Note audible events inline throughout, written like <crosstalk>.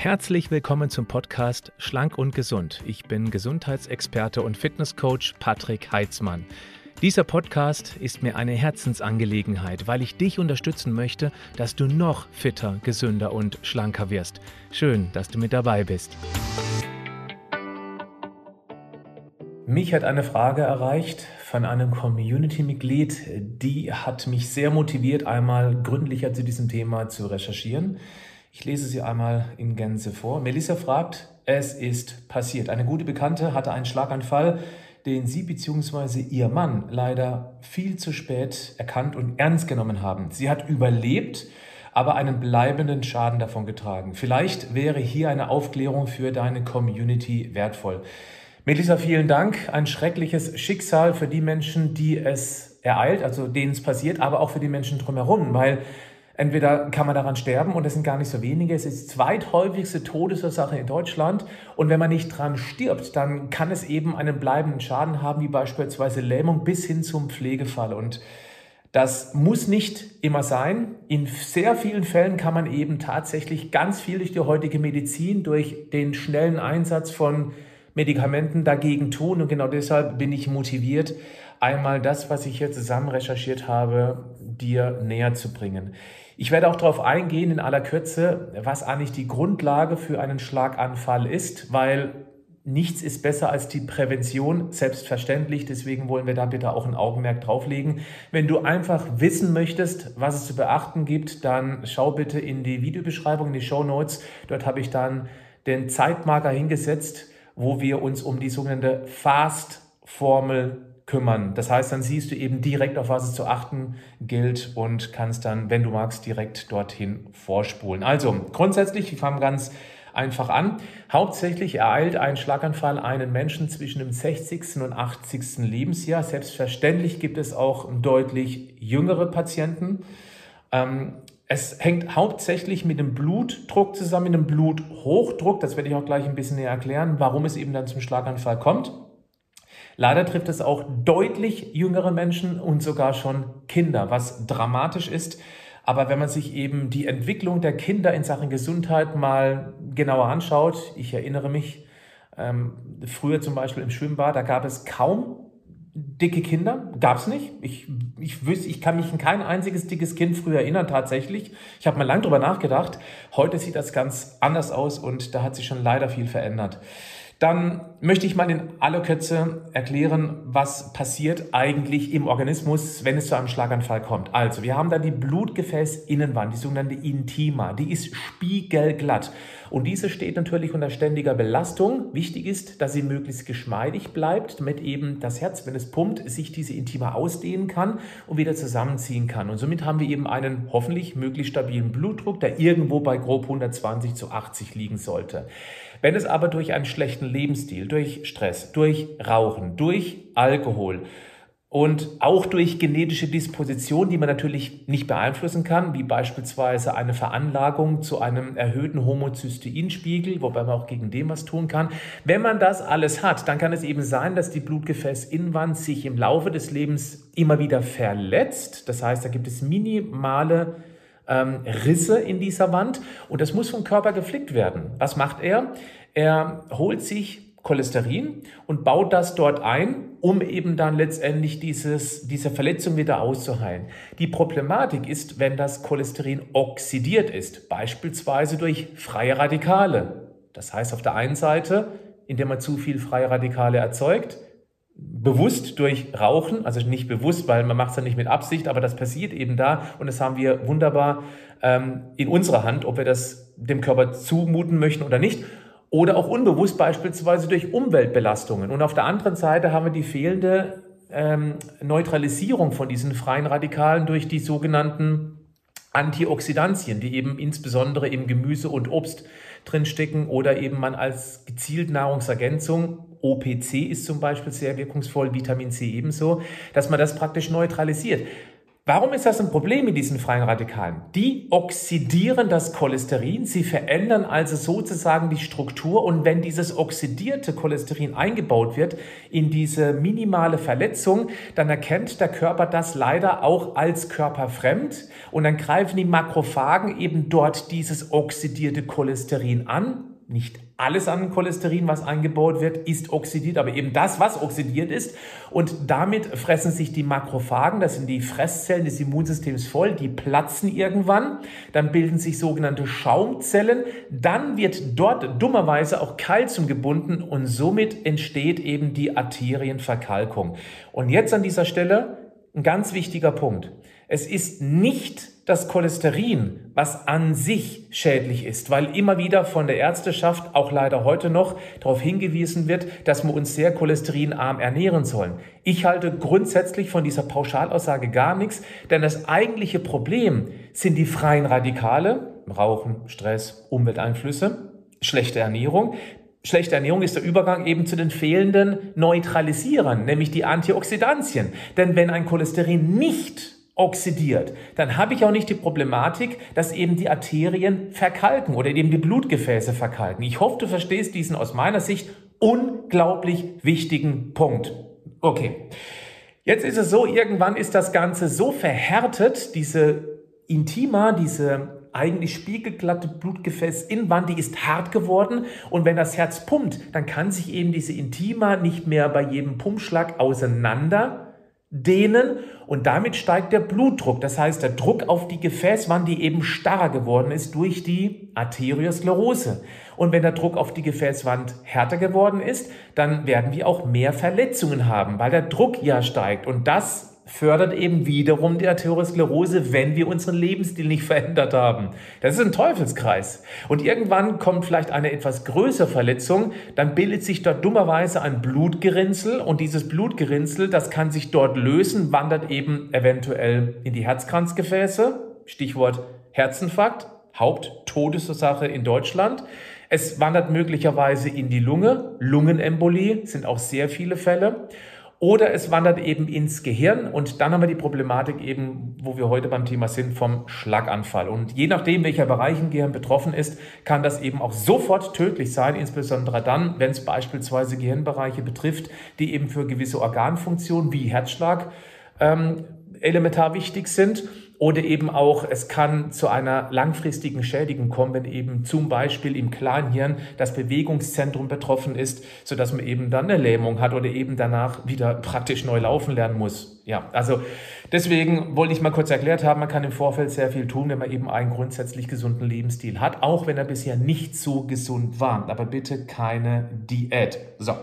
Herzlich willkommen zum Podcast Schlank und Gesund. Ich bin Gesundheitsexperte und Fitnesscoach Patrick Heitzmann. Dieser Podcast ist mir eine Herzensangelegenheit, weil ich dich unterstützen möchte, dass du noch fitter, gesünder und schlanker wirst. Schön, dass du mit dabei bist. Mich hat eine Frage erreicht von einem Community-Mitglied, die hat mich sehr motiviert, einmal gründlicher zu diesem Thema zu recherchieren. Ich lese sie einmal in Gänze vor. Melissa fragt, es ist passiert. Eine gute Bekannte hatte einen Schlaganfall, den sie bzw. ihr Mann leider viel zu spät erkannt und ernst genommen haben. Sie hat überlebt, aber einen bleibenden Schaden davon getragen. Vielleicht wäre hier eine Aufklärung für deine Community wertvoll. Melissa, vielen Dank. Ein schreckliches Schicksal für die Menschen, die es ereilt, also denen es passiert, aber auch für die Menschen drumherum, weil Entweder kann man daran sterben und das sind gar nicht so wenige. Es ist die zweithäufigste Todesursache in Deutschland. Und wenn man nicht dran stirbt, dann kann es eben einen bleibenden Schaden haben, wie beispielsweise Lähmung bis hin zum Pflegefall. Und das muss nicht immer sein. In sehr vielen Fällen kann man eben tatsächlich ganz viel durch die heutige Medizin, durch den schnellen Einsatz von Medikamenten dagegen tun. Und genau deshalb bin ich motiviert, einmal das, was ich hier zusammen recherchiert habe, dir näher zu bringen. Ich werde auch darauf eingehen in aller Kürze, was eigentlich die Grundlage für einen Schlaganfall ist, weil nichts ist besser als die Prävention, selbstverständlich. Deswegen wollen wir da bitte auch ein Augenmerk drauflegen. Wenn du einfach wissen möchtest, was es zu beachten gibt, dann schau bitte in die Videobeschreibung, in die Show Notes. Dort habe ich dann den Zeitmarker hingesetzt, wo wir uns um die sogenannte Fast-Formel kümmern. Das heißt, dann siehst du eben direkt, auf was es zu achten gilt und kannst dann, wenn du magst, direkt dorthin vorspulen. Also grundsätzlich, wir fangen ganz einfach an. Hauptsächlich ereilt ein Schlaganfall einen Menschen zwischen dem 60. und 80. Lebensjahr. Selbstverständlich gibt es auch deutlich jüngere Patienten. Ähm, es hängt hauptsächlich mit dem Blutdruck zusammen, mit dem Bluthochdruck. Das werde ich auch gleich ein bisschen näher erklären, warum es eben dann zum Schlaganfall kommt. Leider trifft es auch deutlich jüngere Menschen und sogar schon Kinder, was dramatisch ist. Aber wenn man sich eben die Entwicklung der Kinder in Sachen Gesundheit mal genauer anschaut, ich erinnere mich, ähm, früher zum Beispiel im Schwimmbad, da gab es kaum dicke Kinder, gab es nicht. Ich, ich, wüsste, ich kann mich an kein einziges dickes Kind früher erinnern, tatsächlich. Ich habe mal lang drüber nachgedacht. Heute sieht das ganz anders aus und da hat sich schon leider viel verändert. Dann möchte ich mal in aller Kürze erklären, was passiert eigentlich im Organismus, wenn es zu einem Schlaganfall kommt. Also, wir haben da die Blutgefäßinnenwand, die sogenannte Intima, die ist spiegelglatt. Und diese steht natürlich unter ständiger Belastung. Wichtig ist, dass sie möglichst geschmeidig bleibt, damit eben das Herz, wenn es pumpt, sich diese Intima ausdehnen kann und wieder zusammenziehen kann. Und somit haben wir eben einen hoffentlich möglichst stabilen Blutdruck, der irgendwo bei grob 120 zu 80 liegen sollte. Wenn es aber durch einen schlechten Lebensstil, durch Stress, durch Rauchen, durch Alkohol und auch durch genetische Disposition, die man natürlich nicht beeinflussen kann, wie beispielsweise eine Veranlagung zu einem erhöhten Homozysteinspiegel, wobei man auch gegen dem was tun kann. Wenn man das alles hat, dann kann es eben sein, dass die Blutgefäßinnenwand sich im Laufe des Lebens immer wieder verletzt. Das heißt, da gibt es minimale ähm, Risse in dieser Wand und das muss vom Körper geflickt werden. Was macht er? Er holt sich Cholesterin und baut das dort ein, um eben dann letztendlich dieses, diese Verletzung wieder auszuheilen. Die Problematik ist, wenn das Cholesterin oxidiert ist, beispielsweise durch freie Radikale. Das heißt auf der einen Seite, indem man zu viel freie Radikale erzeugt, bewusst durch Rauchen, also nicht bewusst, weil man macht es ja nicht mit Absicht, aber das passiert eben da und das haben wir wunderbar ähm, in unserer Hand, ob wir das dem Körper zumuten möchten oder nicht. Oder auch unbewusst beispielsweise durch Umweltbelastungen. Und auf der anderen Seite haben wir die fehlende ähm, Neutralisierung von diesen freien Radikalen durch die sogenannten Antioxidantien, die eben insbesondere im Gemüse und Obst drinstecken oder eben man als gezielt Nahrungsergänzung OPC ist zum Beispiel sehr wirkungsvoll, Vitamin C ebenso, dass man das praktisch neutralisiert. Warum ist das ein Problem mit diesen freien Radikalen? Die oxidieren das Cholesterin, sie verändern also sozusagen die Struktur und wenn dieses oxidierte Cholesterin eingebaut wird in diese minimale Verletzung, dann erkennt der Körper das leider auch als körperfremd und dann greifen die Makrophagen eben dort dieses oxidierte Cholesterin an nicht alles an Cholesterin, was eingebaut wird, ist oxidiert, aber eben das, was oxidiert ist. Und damit fressen sich die Makrophagen, das sind die Fresszellen des Immunsystems voll, die platzen irgendwann. Dann bilden sich sogenannte Schaumzellen. Dann wird dort dummerweise auch Kalzium gebunden und somit entsteht eben die Arterienverkalkung. Und jetzt an dieser Stelle ein ganz wichtiger Punkt. Es ist nicht das Cholesterin, was an sich schädlich ist, weil immer wieder von der Ärzteschaft, auch leider heute noch, darauf hingewiesen wird, dass wir uns sehr cholesterinarm ernähren sollen. Ich halte grundsätzlich von dieser Pauschalaussage gar nichts, denn das eigentliche Problem sind die freien Radikale, Rauchen, Stress, Umwelteinflüsse, schlechte Ernährung, Schlechte Ernährung ist der Übergang eben zu den fehlenden Neutralisierern, nämlich die Antioxidantien. Denn wenn ein Cholesterin nicht oxidiert, dann habe ich auch nicht die Problematik, dass eben die Arterien verkalken oder eben die Blutgefäße verkalken. Ich hoffe, du verstehst diesen aus meiner Sicht unglaublich wichtigen Punkt. Okay. Jetzt ist es so, irgendwann ist das Ganze so verhärtet, diese Intima, diese eigentlich spiegelglatte Blutgefäßinwand, die ist hart geworden und wenn das Herz pumpt, dann kann sich eben diese Intima nicht mehr bei jedem Pumpschlag auseinander dehnen und damit steigt der Blutdruck. Das heißt, der Druck auf die Gefäßwand, die eben starrer geworden ist durch die Arteriosklerose. Und wenn der Druck auf die Gefäßwand härter geworden ist, dann werden wir auch mehr Verletzungen haben, weil der Druck ja steigt. Und das fördert eben wiederum die Arteriosklerose, wenn wir unseren Lebensstil nicht <laughs> verändert haben. Das ist ein Teufelskreis. Und irgendwann kommt vielleicht eine etwas größere Verletzung, dann bildet sich dort dummerweise ein Blutgerinnsel und dieses Blutgerinnsel, das kann sich dort lösen, wandert eben eventuell in die Herzkranzgefäße, Stichwort Herzinfarkt, Haupttodesursache in Deutschland. Es wandert möglicherweise in die Lunge, Lungenembolie sind auch sehr viele Fälle. Oder es wandert eben ins Gehirn und dann haben wir die Problematik eben, wo wir heute beim Thema sind, vom Schlaganfall. Und je nachdem, welcher Bereich im Gehirn betroffen ist, kann das eben auch sofort tödlich sein, insbesondere dann, wenn es beispielsweise Gehirnbereiche betrifft, die eben für gewisse Organfunktionen wie Herzschlag ähm, elementar wichtig sind. Oder eben auch, es kann zu einer langfristigen Schädigung kommen, wenn eben zum Beispiel im Kleinhirn das Bewegungszentrum betroffen ist, so dass man eben dann eine Lähmung hat oder eben danach wieder praktisch neu laufen lernen muss. Ja, also deswegen wollte ich mal kurz erklärt haben, man kann im Vorfeld sehr viel tun, wenn man eben einen grundsätzlich gesunden Lebensstil hat, auch wenn er bisher nicht so gesund war. Aber bitte keine Diät. So.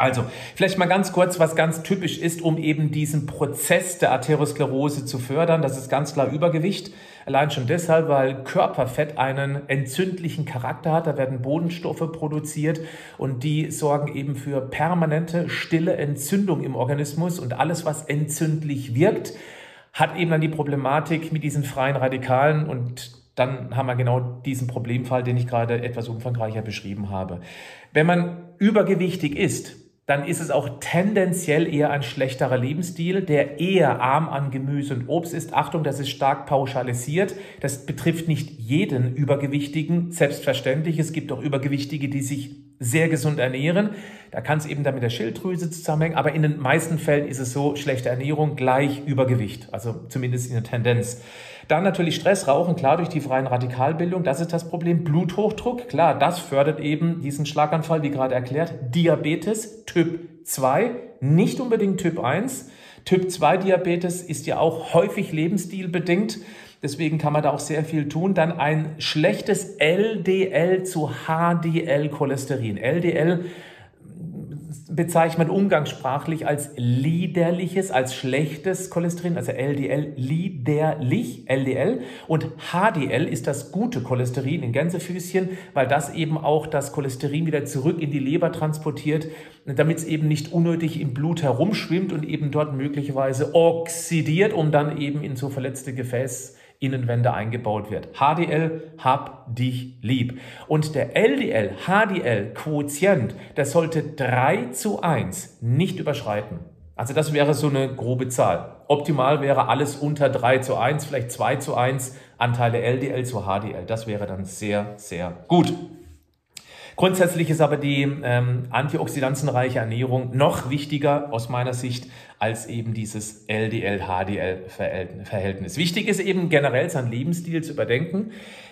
Also, vielleicht mal ganz kurz, was ganz typisch ist, um eben diesen Prozess der Arteriosklerose zu fördern. Das ist ganz klar Übergewicht. Allein schon deshalb, weil Körperfett einen entzündlichen Charakter hat. Da werden Bodenstoffe produziert und die sorgen eben für permanente, stille Entzündung im Organismus. Und alles, was entzündlich wirkt, hat eben dann die Problematik mit diesen freien Radikalen und dann haben wir genau diesen Problemfall, den ich gerade etwas umfangreicher beschrieben habe. Wenn man übergewichtig ist, dann ist es auch tendenziell eher ein schlechterer Lebensstil, der eher arm an Gemüse und Obst ist. Achtung, das ist stark pauschalisiert. Das betrifft nicht jeden Übergewichtigen. Selbstverständlich, es gibt auch Übergewichtige, die sich sehr gesund ernähren. Da kann es eben dann mit der Schilddrüse zusammenhängen. Aber in den meisten Fällen ist es so, schlechte Ernährung gleich Übergewicht. Also zumindest in der Tendenz. Dann natürlich Stressrauchen, klar durch die freien Radikalbildung, das ist das Problem. Bluthochdruck, klar, das fördert eben diesen Schlaganfall, wie gerade erklärt. Diabetes Typ 2, nicht unbedingt Typ 1. Typ 2 Diabetes ist ja auch häufig lebensstilbedingt. Deswegen kann man da auch sehr viel tun. Dann ein schlechtes LDL zu HDL-Cholesterin. LDL bezeichnet umgangssprachlich als liederliches, als schlechtes Cholesterin, also LDL, liederlich, LDL. Und HDL ist das gute Cholesterin in Gänsefüßchen, weil das eben auch das Cholesterin wieder zurück in die Leber transportiert, damit es eben nicht unnötig im Blut herumschwimmt und eben dort möglicherweise oxidiert, um dann eben in so verletzte Gefäß Innenwände eingebaut wird. HDL, hab dich lieb. Und der LDL, HDL Quotient, der sollte 3 zu 1 nicht überschreiten. Also das wäre so eine grobe Zahl. Optimal wäre alles unter 3 zu 1, vielleicht 2 zu 1, Anteile LDL zu HDL. Das wäre dann sehr, sehr gut. Grundsätzlich ist aber die ähm, antioxidanzenreiche Ernährung noch wichtiger aus meiner Sicht als eben dieses LDL-HDL-Verhältnis. Wichtig ist eben generell seinen Lebensstil zu überdenken.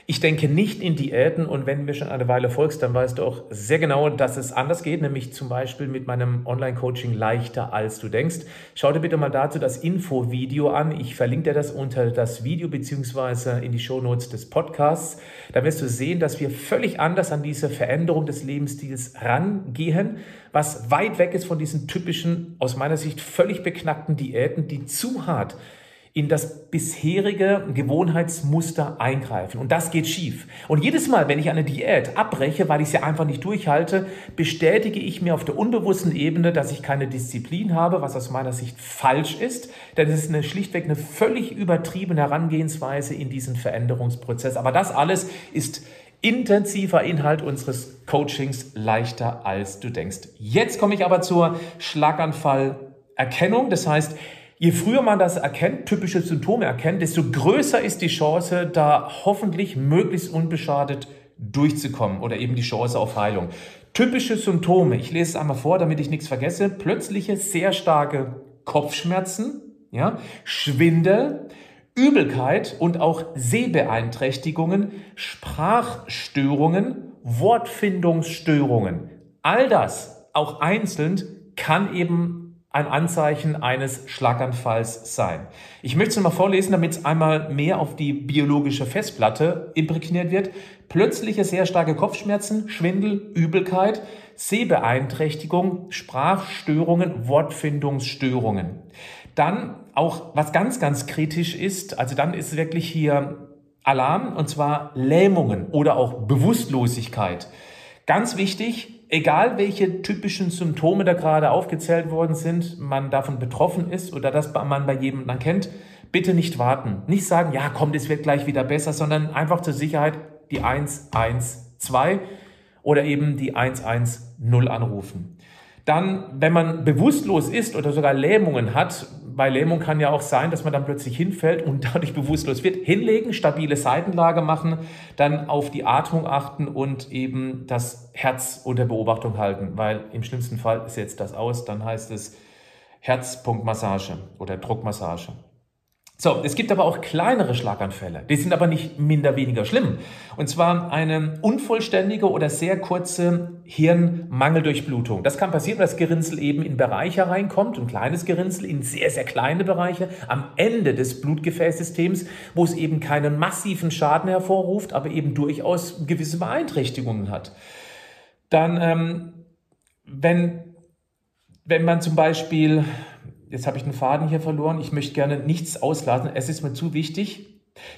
Ich denke nicht in Diäten und wenn du mir schon eine Weile folgst, dann weißt du auch sehr genau, dass es anders geht, nämlich zum Beispiel mit meinem Online-Coaching leichter als du denkst. Schau dir bitte mal dazu das Info-Video an. Ich verlinke dir das unter das Video beziehungsweise in die Shownotes des Podcasts. Da wirst du sehen, dass wir völlig anders an diese Veränderung des Lebensstils rangehen, was weit weg ist von diesen typischen, aus meiner Sicht völlig beknackten Diäten, die zu hart in das bisherige Gewohnheitsmuster eingreifen. Und das geht schief. Und jedes Mal, wenn ich eine Diät abbreche, weil ich sie einfach nicht durchhalte, bestätige ich mir auf der unbewussten Ebene, dass ich keine Disziplin habe, was aus meiner Sicht falsch ist. Denn es ist eine schlichtweg eine völlig übertriebene Herangehensweise in diesen Veränderungsprozess. Aber das alles ist intensiver Inhalt unseres Coachings leichter als du denkst. Jetzt komme ich aber zur Schlaganfallerkennung. Das heißt, Je früher man das erkennt, typische Symptome erkennt, desto größer ist die Chance, da hoffentlich möglichst unbeschadet durchzukommen oder eben die Chance auf Heilung. Typische Symptome, ich lese es einmal vor, damit ich nichts vergesse, plötzliche sehr starke Kopfschmerzen, ja, Schwindel, Übelkeit und auch Sehbeeinträchtigungen, Sprachstörungen, Wortfindungsstörungen. All das, auch einzeln, kann eben ein Anzeichen eines Schlaganfalls sein. Ich möchte es mal vorlesen, damit es einmal mehr auf die biologische Festplatte imprägniert wird. Plötzliche sehr starke Kopfschmerzen, Schwindel, Übelkeit, Sehbeeinträchtigung, Sprachstörungen, Wortfindungsstörungen. Dann auch, was ganz, ganz kritisch ist, also dann ist wirklich hier Alarm, und zwar Lähmungen oder auch Bewusstlosigkeit. Ganz wichtig, egal welche typischen Symptome da gerade aufgezählt worden sind, man davon betroffen ist oder dass man bei jedem dann kennt, bitte nicht warten. Nicht sagen, ja, komm, das wird gleich wieder besser, sondern einfach zur Sicherheit die 112 oder eben die 110 anrufen. Dann, wenn man bewusstlos ist oder sogar Lähmungen hat, bei Lähmung kann ja auch sein, dass man dann plötzlich hinfällt und <laughs> dadurch bewusstlos wird, hinlegen, stabile Seitenlage machen, dann auf die Atmung achten und eben das Herz unter Beobachtung halten, weil im schlimmsten Fall setzt das aus, dann heißt es Herzpunktmassage oder Druckmassage. So, es gibt aber auch kleinere Schlaganfälle. Die sind aber nicht minder weniger schlimm. Und zwar eine unvollständige oder sehr kurze Hirnmangeldurchblutung. Das kann passieren, weil das Gerinnsel eben in Bereiche reinkommt, ein kleines Gerinnsel in sehr, sehr kleine Bereiche am Ende des Blutgefäßsystems, wo es eben keinen massiven Schaden hervorruft, aber eben durchaus gewisse Beeinträchtigungen hat. Dann, ähm, wenn, wenn man zum Beispiel jetzt habe ich den Faden hier verloren, ich möchte gerne nichts auslassen, es ist mir zu wichtig.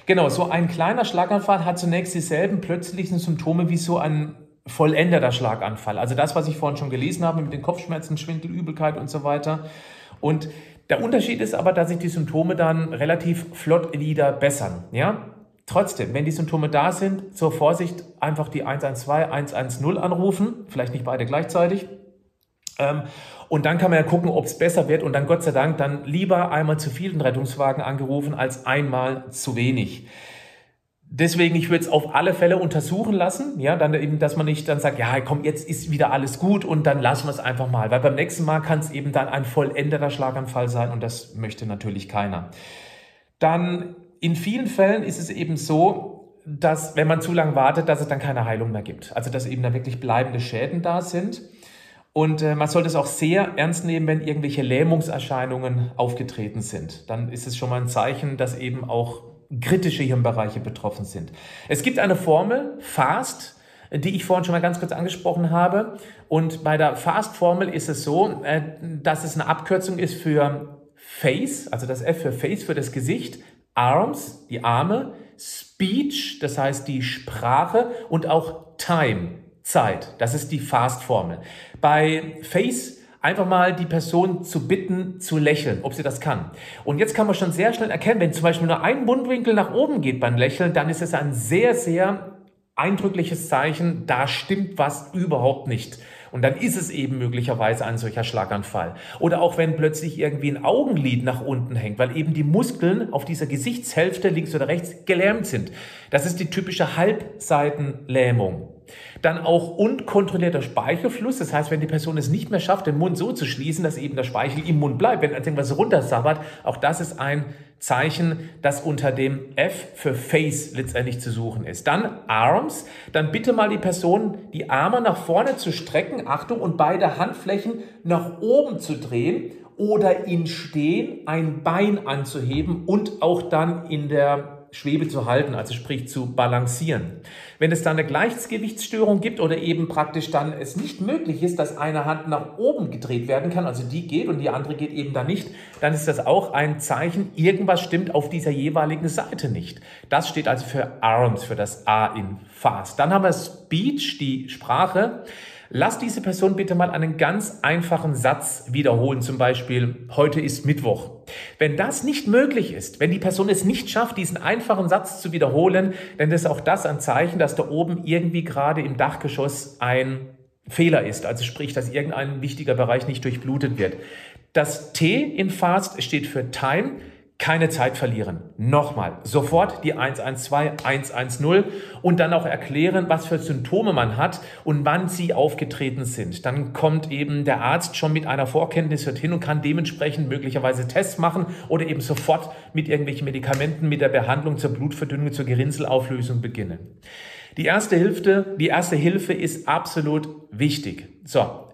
Genau, so ein kleiner Schlaganfall hat zunächst dieselben plötzlichen Symptome wie so ein vollendeter Schlaganfall. Also das, was ich vorhin schon gelesen habe mit den Kopfschmerzen, Schwindel, Übelkeit und so weiter. Und der Unterschied ist aber, dass sich die Symptome dann relativ flott wieder bessern. Ja? Trotzdem, wenn die Symptome da sind, zur Vorsicht einfach die 112, 110 anrufen, vielleicht nicht beide gleichzeitig. Ähm, und dann kann man ja gucken, ob es besser wird und dann Gott sei Dank dann lieber einmal zu vielen Rettungswagen angerufen als einmal zu wenig. Deswegen, ich würde es auf alle Fälle untersuchen lassen, ja, dann eben, dass man nicht dann sagt, ja, komm, jetzt ist wieder alles gut und dann lassen wir es einfach mal, weil beim nächsten Mal kann es eben dann ein vollendeter Schlaganfall sein und das möchte natürlich keiner. Dann in vielen Fällen ist es eben so, dass wenn man zu lange wartet, dass es dann keine Heilung mehr gibt. Also dass eben da wirklich bleibende Schäden da sind. Und äh, man sollte es auch sehr ernst nehmen, wenn irgendwelche Lähmungserscheinungen aufgetreten sind. Dann ist es schon mal ein Zeichen, dass eben auch kritische Hirnbereiche betroffen sind. Es gibt eine Formel, FAST, die ich vorhin schon mal ganz kurz angesprochen habe. Und bei der FAST-Formel ist es so, äh, dass es eine Abkürzung ist für Face, also das F für Face, für das Gesicht, Arms, die Arme, Speech, das heißt die Sprache und auch Time, Zeit. Das ist die Fast-Formel. Bei Face einfach mal die Person zu bitten, zu lächeln, ob sie das kann. Und jetzt kann man schon sehr schnell erkennen, wenn zum Beispiel nur ein Mundwinkel nach oben geht beim Lächeln, dann ist es ein sehr, sehr eindrückliches Zeichen, da stimmt was überhaupt nicht. Und dann ist es eben möglicherweise ein solcher Schlaganfall. Oder auch wenn plötzlich irgendwie ein Augenlid nach unten hängt, weil eben die Muskeln auf dieser Gesichtshälfte links oder rechts gelähmt sind. Das ist die typische Halbseitenlähmung. Dann auch unkontrollierter Speichelfluss, das heißt, wenn die Person es nicht mehr schafft, den Mund so zu schließen, dass eben der Speichel im Mund bleibt, wenn irgendwas runtersabbert, auch das ist ein Zeichen, das unter dem F für Face letztendlich zu suchen ist. Dann Arms, dann bitte mal die Person, die Arme nach vorne zu strecken, Achtung, und beide Handflächen nach oben zu drehen oder in Stehen ein Bein anzuheben und auch dann in der Schwebe zu halten, also sprich zu balancieren. Wenn es dann eine Gleichgewichtsstörung gibt oder eben praktisch dann es nicht möglich ist, dass eine Hand nach oben gedreht werden kann, also die geht und die andere geht eben dann nicht, dann ist das auch ein Zeichen, irgendwas stimmt auf dieser jeweiligen Seite nicht. Das steht also für Arms, für das A in Fast. Dann haben wir Speech, die Sprache. Lass diese Person bitte mal einen ganz einfachen Satz wiederholen, zum Beispiel, heute ist Mittwoch. Wenn das nicht möglich ist, wenn die Person es nicht schafft, diesen einfachen Satz zu wiederholen, dann ist auch das ein Zeichen, dass da oben irgendwie gerade im Dachgeschoss ein Fehler ist, also sprich, dass irgendein wichtiger Bereich nicht durchblutet wird. Das T in Fast steht für Time keine Zeit verlieren. Nochmal, sofort die 112, 110 und dann auch erklären, was für Symptome man hat und wann sie aufgetreten sind. Dann kommt eben der Arzt schon mit einer Vorkenntnis dorthin und kann dementsprechend möglicherweise Tests machen oder eben sofort mit irgendwelchen Medikamenten, mit der Behandlung zur Blutverdünnung, zur Gerinnselauflösung beginnen. Die erste Hilfe, die erste Hilfe ist absolut wichtig. So,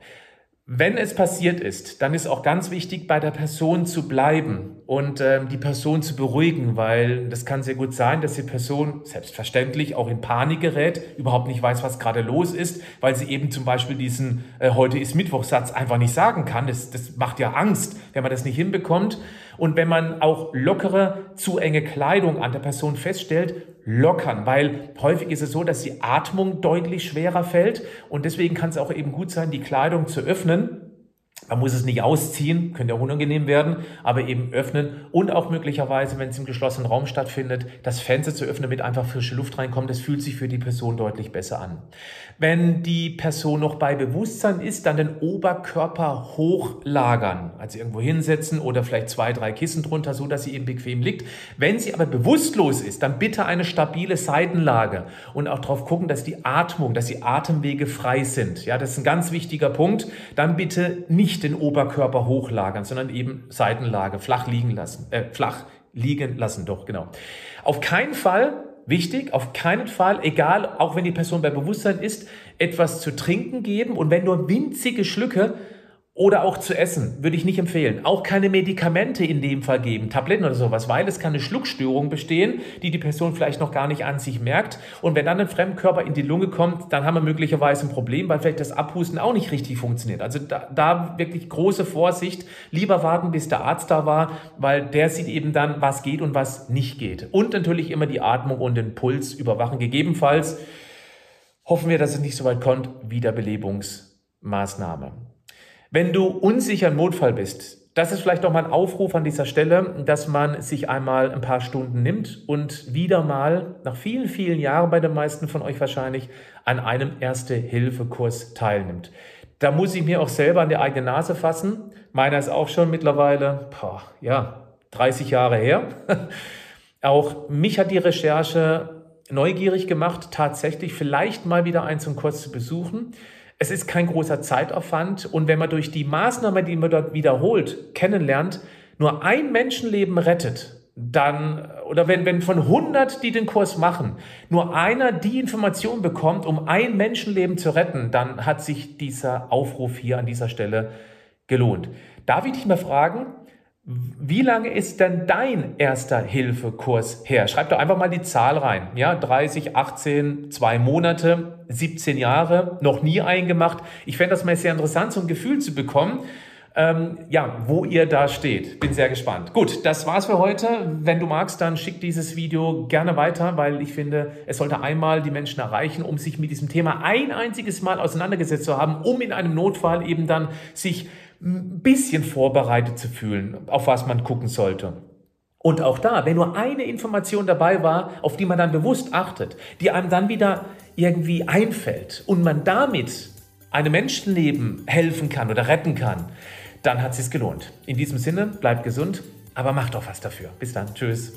wenn es passiert ist, dann ist auch ganz wichtig, bei der Person zu bleiben und ähm, die Person zu beruhigen, weil das kann sehr gut sein, dass die Person selbstverständlich auch in Panik gerät, überhaupt nicht weiß, was gerade los ist, weil sie eben zum Beispiel diesen äh, heute ist Mittwochsatz einfach nicht sagen kann. Das, das macht ja Angst, wenn man das nicht hinbekommt. Und wenn man auch lockere, zu enge Kleidung an der Person feststellt, lockern, weil häufig ist es so, dass die Atmung deutlich schwerer fällt. Und deswegen kann es auch eben gut sein, die Kleidung zu öffnen man muss es nicht ausziehen, könnte auch unangenehm werden, aber eben öffnen und auch möglicherweise, wenn es im geschlossenen Raum stattfindet, das Fenster zu öffnen, damit einfach frische Luft reinkommt. Das fühlt sich für die Person deutlich besser an. Wenn die Person noch bei Bewusstsein ist, dann den Oberkörper hochlagern, also irgendwo hinsetzen oder vielleicht zwei, drei Kissen drunter, so dass sie eben bequem liegt. Wenn sie aber bewusstlos ist, dann bitte eine stabile Seitenlage und auch darauf gucken, dass die Atmung, dass die Atemwege frei sind. Ja, das ist ein ganz wichtiger Punkt. Dann bitte nicht nicht den Oberkörper hochlagern, sondern eben Seitenlage, flach liegen lassen, äh, flach liegen lassen, doch, genau. Auf keinen Fall, wichtig, auf keinen Fall, egal, auch wenn die Person bei Bewusstsein ist, etwas zu trinken geben und wenn nur winzige Schlücke, oder auch zu essen, würde ich nicht empfehlen. Auch keine Medikamente in dem Fall geben, Tabletten oder sowas, weil es kann eine Schluckstörung bestehen, die die Person vielleicht noch gar nicht an sich merkt. Und wenn dann ein Fremdkörper in die Lunge kommt, dann haben wir möglicherweise ein Problem, weil vielleicht das Abhusten auch nicht richtig funktioniert. Also da, da wirklich große Vorsicht, lieber warten, bis der Arzt da war, weil der sieht eben dann, was geht und was nicht geht. Und natürlich immer die Atmung und den Puls überwachen. Gegebenenfalls hoffen wir, dass es nicht so weit kommt, Wiederbelebungsmaßnahme. Wenn du unsicher im Notfall bist, das ist vielleicht noch mal ein Aufruf an dieser Stelle, dass man sich einmal ein paar Stunden nimmt und wieder mal, nach vielen, vielen Jahren bei den meisten von euch wahrscheinlich, an einem Erste-Hilfe-Kurs teilnimmt. Da muss ich mir auch selber an die eigene Nase fassen. Meiner ist auch schon mittlerweile, boah, ja, 30 Jahre her. <laughs> auch mich hat die Recherche neugierig gemacht, tatsächlich vielleicht mal wieder einen zum Kurs zu besuchen. Es ist kein großer Zeitaufwand und wenn man durch die Maßnahme, die man dort wiederholt, kennenlernt, nur ein Menschenleben rettet, dann, oder wenn, wenn von 100, die den Kurs machen, nur einer die Information bekommt, um ein Menschenleben zu retten, dann hat sich dieser Aufruf hier an dieser Stelle gelohnt. Darf ich dich mal fragen, wie lange ist denn dein erster Hilfekurs her? Schreib doch einfach mal die Zahl rein. Ja, 30, 18, zwei Monate, 17 Jahre, noch nie eingemacht. Ich fände das mal sehr interessant, so ein Gefühl zu bekommen, ähm, ja, wo ihr da steht. Bin sehr gespannt. Gut, das war's für heute. Wenn du magst, dann schick dieses Video gerne weiter, weil ich finde, es sollte einmal die Menschen erreichen, um sich mit diesem Thema ein einziges Mal auseinandergesetzt zu haben, um in einem Notfall eben dann sich ein bisschen vorbereitet zu fühlen, auf was man gucken sollte. Und auch da, wenn nur eine Information dabei war, auf die man dann bewusst achtet, die einem dann wieder irgendwie einfällt und man damit einem Menschenleben helfen kann oder retten kann, dann hat es sich gelohnt. In diesem Sinne, bleibt gesund, aber macht doch was dafür. Bis dann. Tschüss.